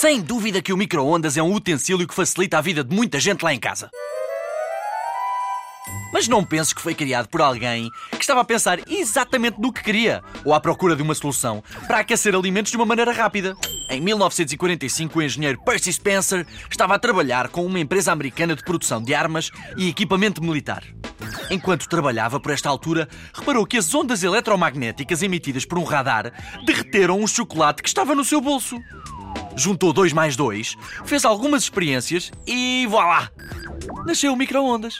Sem dúvida que o micro-ondas é um utensílio que facilita a vida de muita gente lá em casa. Mas não penso que foi criado por alguém que estava a pensar exatamente no que queria ou à procura de uma solução para aquecer alimentos de uma maneira rápida. Em 1945, o engenheiro Percy Spencer estava a trabalhar com uma empresa americana de produção de armas e equipamento militar. Enquanto trabalhava por esta altura, reparou que as ondas eletromagnéticas emitidas por um radar derreteram um chocolate que estava no seu bolso. Juntou dois mais dois, fez algumas experiências e voilá! Nasceu o micro-ondas.